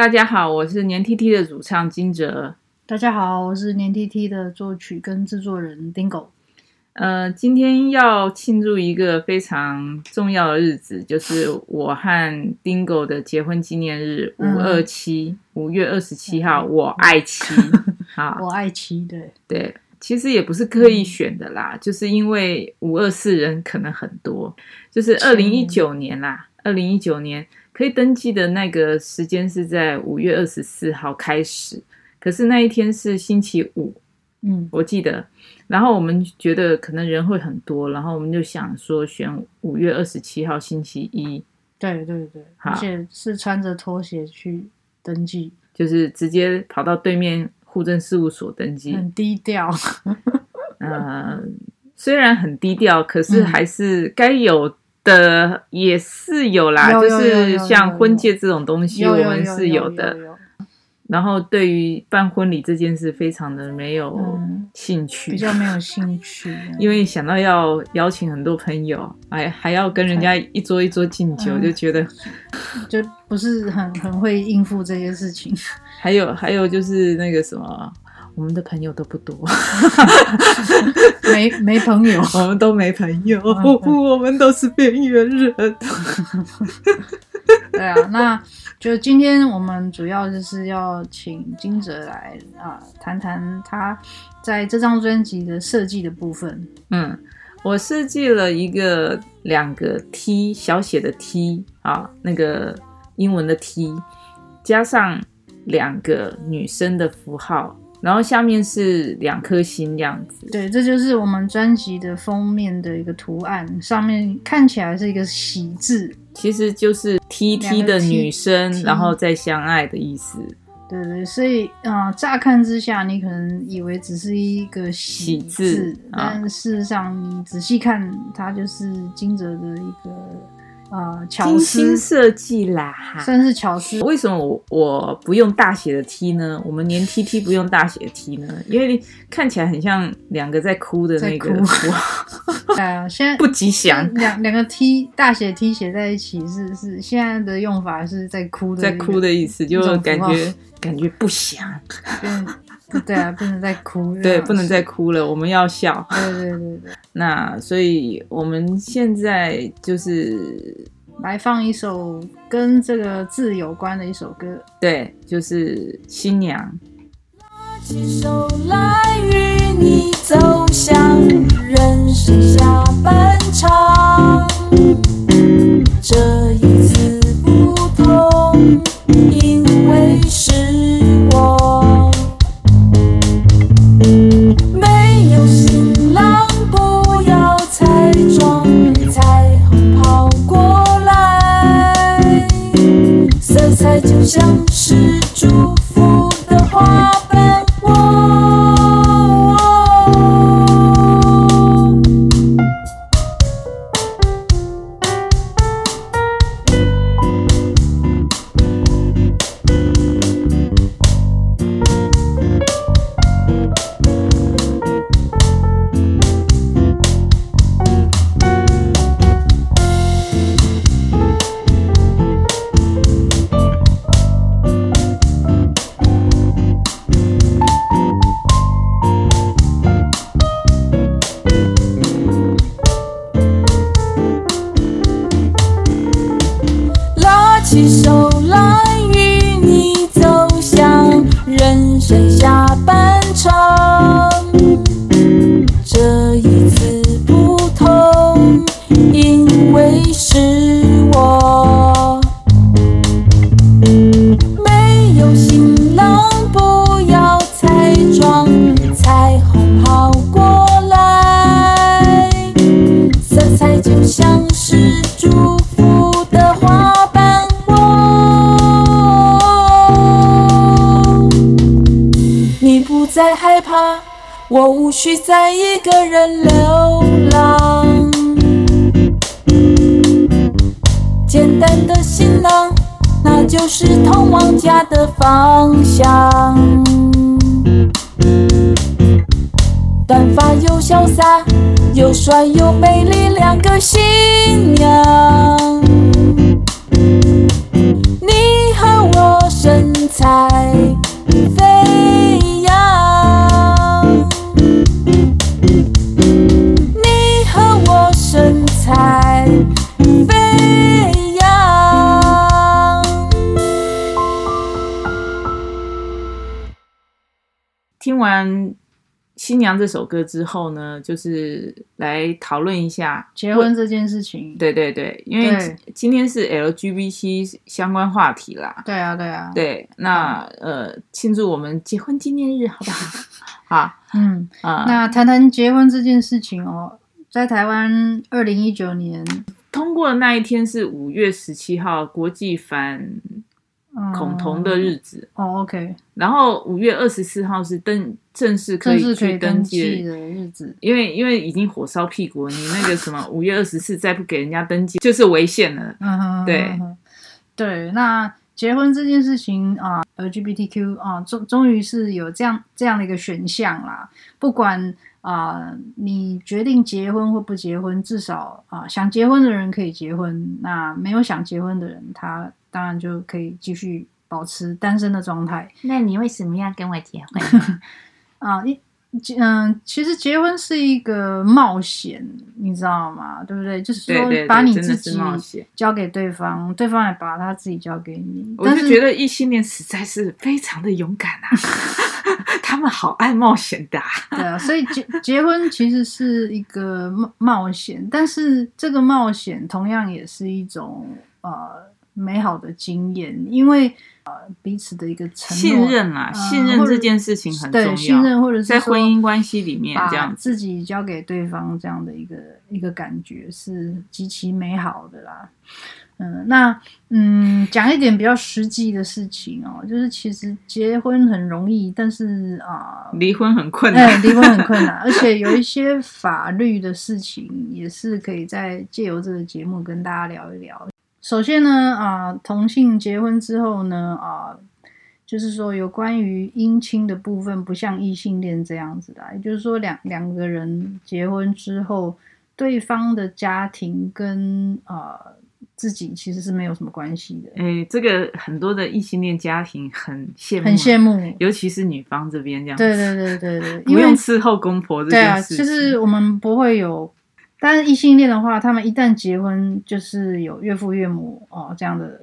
大家好，我是年 tt 的主唱金哲。大家好，我是年 tt 的作曲跟制作人 Dingo。呃，今天要庆祝一个非常重要的日子，就是我和 Dingo 的结婚纪念日，五二七，五月二十七号，我爱妻。好，我爱妻，对对，其实也不是刻意选的啦，嗯、就是因为五二四人可能很多，就是二零一九年啦，二零一九年。可以登记的那个时间是在五月二十四号开始，可是那一天是星期五，嗯，我记得。然后我们觉得可能人会很多，然后我们就想说选五月二十七号星期一。对对对，而且是穿着拖鞋去登记，就是直接跑到对面户政事务所登记，很低调。呃，虽然很低调，可是还是该有。的也是有啦，就是像婚戒这种东西，我们是有的。然后对于办婚礼这件事，非常的没有兴趣，嗯、比较没有兴趣。因为想到要邀请很多朋友，还还要跟人家一桌一桌敬酒，就觉得 就不是很很会应付这些事情。还有还有就是那个什么。我们的朋友都不多，没没朋友，我们都没朋友，我们都是边缘人。对啊，那就今天我们主要就是要请金哲来啊，谈谈他在这张专辑的设计的部分。嗯，我设计了一个两个 T 小写的 T 啊，那个英文的 T，加上两个女生的符号。然后下面是两颗星这样子，对，这就是我们专辑的封面的一个图案，上面看起来是一个喜字，其实就是 T T 的女生，然后再相爱的意思。对对，所以啊、呃，乍看之下你可能以为只是一个喜字，喜字，但事实上你仔细看，它就是惊蛰的一个。呃，巧思设计啦，算是巧思。为什么我我不用大写的 T 呢？我们连 tt 不用大写的 T 呢？因为看起来很像两个在哭的那个。对啊，现在 不吉祥。两两个 T 大写 T 写在一起是是现在的用法是在哭的，在哭的意思，就感觉感觉不祥。对啊，不能再哭了。对，不能再哭了，我们要笑。对对对对。那所以我们现在就是来放一首跟这个字有关的一首歌。对，就是《新娘》。拉起手来与你走向人生下半场，像是不再害怕，我无需再一个人流浪。简单的行囊，那就是通往家的方向。短发又潇洒，又帅又美丽，两个新娘。你和我身材新娘这首歌之后呢，就是来讨论一下结婚这件事情。对对对，因为今天是 LGBT 相关话题啦。对啊，对啊。对，那呃，庆祝我们结婚纪念日，好不好？好，嗯啊，那谈谈结婚这件事情哦，在台湾，二零一九年通过的那一天是五月十七号，国际反。恐同的日子哦，OK。然后五月二十四号是登正式可以去登记的日子，因为因为已经火烧屁股了，你那个什么五月二十四再不给人家登记就是违宪了。嗯哼，对对。那结婚这件事情啊，LGBTQ 啊，终终于是有这样这样的一个选项啦。不管啊，你决定结婚或不结婚，至少啊，想结婚的人可以结婚，那没有想结婚的人他。当然就可以继续保持单身的状态。那你为什么要跟我结婚？啊，一嗯，其实结婚是一个冒险，你知道吗？对不对？就是说把你自己交给对方，对方也把他自己交给你。我就觉得异性恋实在是非常的勇敢啊，他们好爱冒险的啊。对啊，所以结结婚其实是一个冒冒险，但是这个冒险同样也是一种呃。美好的经验，因为呃彼此的一个承诺、信任啊，信任这件事情很重要。对，信任或者是在婚姻关系里面，这样自己交给对方这样的一个一个感觉是极其美好的啦。嗯，那嗯讲一点比较实际的事情哦，就是其实结婚很容易，但是啊，呃、离婚很困难，哎，离婚很困难，而且有一些法律的事情也是可以在借由这个节目跟大家聊一聊。首先呢，啊，同性结婚之后呢，啊，就是说有关于姻亲的部分，不像异性恋这样子的，也就是说两两个人结婚之后，对方的家庭跟啊自己其实是没有什么关系的。哎，这个很多的异性恋家庭很羡慕，很羡慕，尤其是女方这边这样子。对对对对对，不用伺候公婆这件事情。对啊，就是我们不会有。但是异性恋的话，他们一旦结婚，就是有岳父岳母哦这样的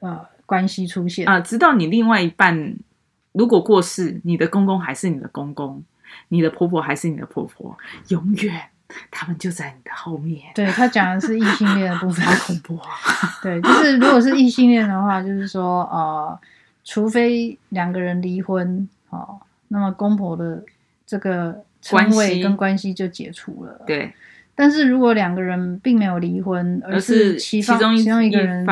呃关系出现啊。直到你另外一半如果过世，你的公公还是你的公公，你的婆婆还是你的婆婆，永远他们就在你的后面。对，他讲的是异性恋的部分，好恐怖啊！对，就是如果是异性恋的话，就是说呃，除非两个人离婚哦，那么公婆的这个称谓跟关系就解除了。对。但是如果两个人并没有离婚，而是其中其中一个人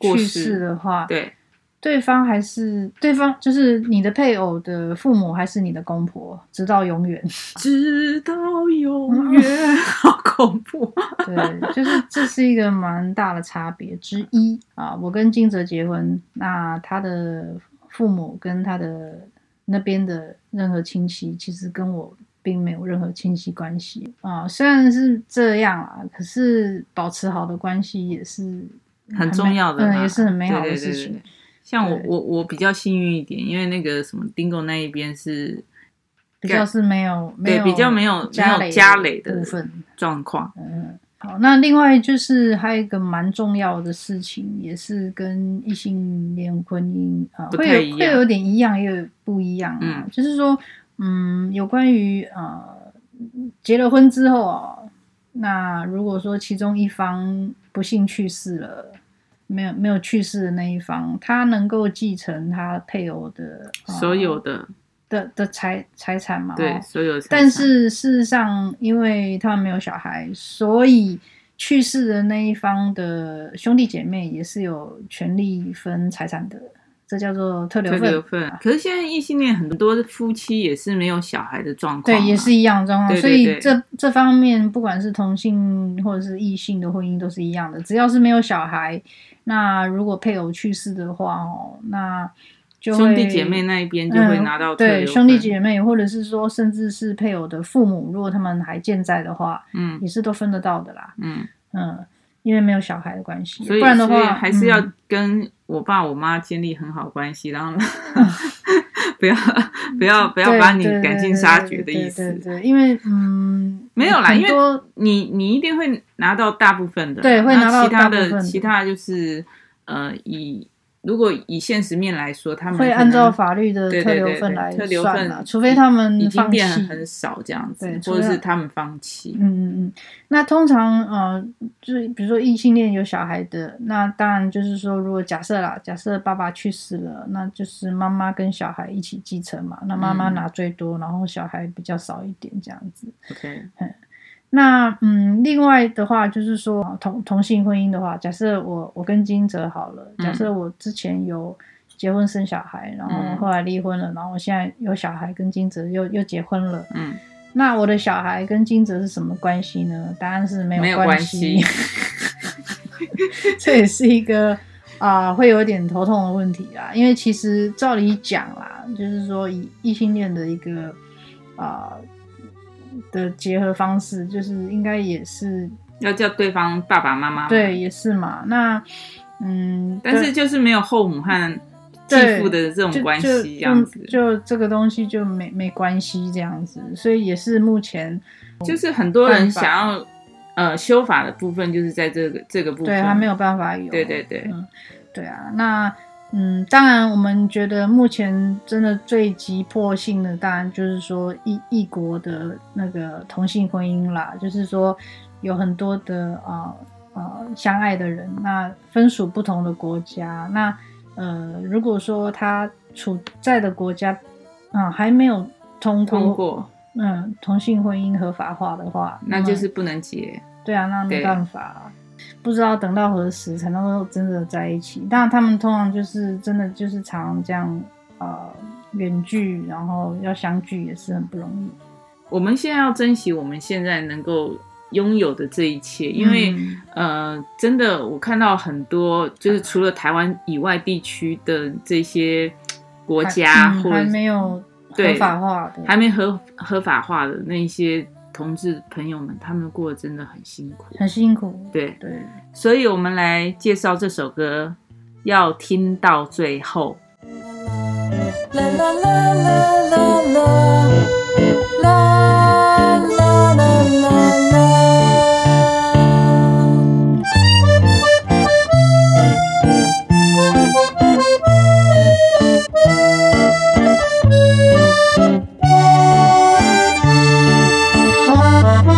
去世的话，对，对方还是对方就是你的配偶的父母还是你的公婆，直到永远，直到永 远，好恐怖。对，就是这是一个蛮大的差别之一啊。我跟金泽结婚，那他的父母跟他的那边的任何亲戚，其实跟我。并没有任何亲戚关系啊，虽然是这样啊，可是保持好的关系也是很，很重要的，嗯，也是很美好的事情。对对对对，像我我我比较幸运一点，因为那个什么 Dingo 那一边是比较是没有对比较没有家没有家累的部分状况。嗯，好，那另外就是还有一个蛮重要的事情，也是跟异性恋婚姻啊会有会有点一样，也有不一样啊，嗯，就是说。嗯，有关于呃结了婚之后哦，那如果说其中一方不幸去世了，没有没有去世的那一方，他能够继承他配偶的、呃、所有的的的财财产嘛？对，所有。但是事实上，因为他们没有小孩，所以去世的那一方的兄弟姐妹也是有权利分财产的。这叫做特留份。特留份。可是现在异性恋很多夫妻也是没有小孩的状况，对，也是一样的状况。对对对，所以这这方面，不管是同性或者是异性的婚姻都是一样的，只要是没有小孩，那如果配偶去世的话哦，那就会兄弟姐妹那一边就会拿到对，兄弟姐妹，或者是说甚至是配偶的父母，如果他们还健在的话，嗯，也是都分得到的啦。嗯嗯。因为没有小孩的关系，所以不然的话还是要跟我爸我妈建立很好关系，嗯、然后 不要不要不要把你赶尽杀绝的意思。对，对，对，对，因为嗯，没有啦，因为你你一定会拿到大部分的，对，会拿到大部分。其他的其他的就是呃以。如果以现实面来说，他们会按照法律的特留份来算了，除非他们已经变很少这样子，或者是他们放弃。嗯嗯嗯。那通常呃，就是比如说异性恋有小孩的，那当然就是说，如果假设啦，假设爸爸去世了，那就是妈妈跟小孩一起继承嘛，那妈妈拿最多，嗯、然后小孩比较少一点这样子。OK。嗯那嗯，另外的话就是说同同性婚姻的话，假设我我跟金泽好了，假设我之前有结婚生小孩，然后后来离婚了，然后我现在有小孩跟金泽又又结婚了，嗯，那我的小孩跟金泽是什么关系呢？答案是没有关系，这也是一个啊、呃、会有点头痛的问题啦，因为其实照理讲啦，就是说以异性恋的一个啊。呃的结合方式就是应该也是要叫对方爸爸妈妈，对，也是嘛。那嗯，但是就是没有后母和继父的这种关系，这样子。就，就这个东西就没没关系这样子，所以也是目前就是很多人想要呃修法的部分，就是在这个这个部分，对，还没有办法有，对对对，嗯，对啊，那。嗯，当然，我们觉得目前真的最急迫性的，当然就是说异异国的那个同性婚姻啦，就是说有很多的啊啊、呃呃、相爱的人，那分属不同的国家，那呃，如果说他处在的国家啊、呃、还没有通过，通过嗯同性婚姻合法化的话，那就是不能结。对啊，那没办法。不知道等到何时才能够真的在一起，当然他们通常就是真的就是常这样呃远距，然后要相聚也是很不容易。我们现在要珍惜我们现在能够拥有的这一切，因为、嗯、呃真的我看到很多就是除了台湾以外地区的这些国家，还没有合法化的，还没合合法化的那些。同志朋友们，他们过得真的很辛苦，很辛苦。对对，所以我们来介绍这首歌，要听到最后。啦啦啦啦啦啦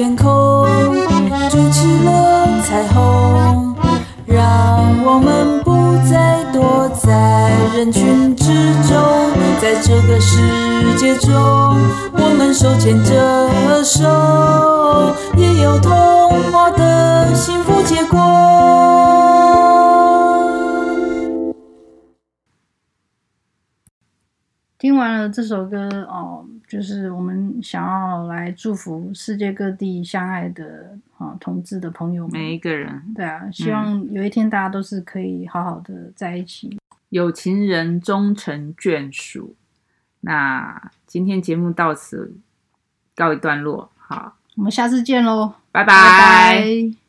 天空筑起了彩虹让我们不再躲在人群之中在这个世界中我们手牵着手。听完了这首歌哦，就是我们想要来祝福世界各地相爱的啊同志的朋友们，每一个人。对啊，希望有一天大家都是可以好好的在一起。有情人终成眷属。那今天节目到此告一段落，好，我们下次见喽，拜拜。拜拜。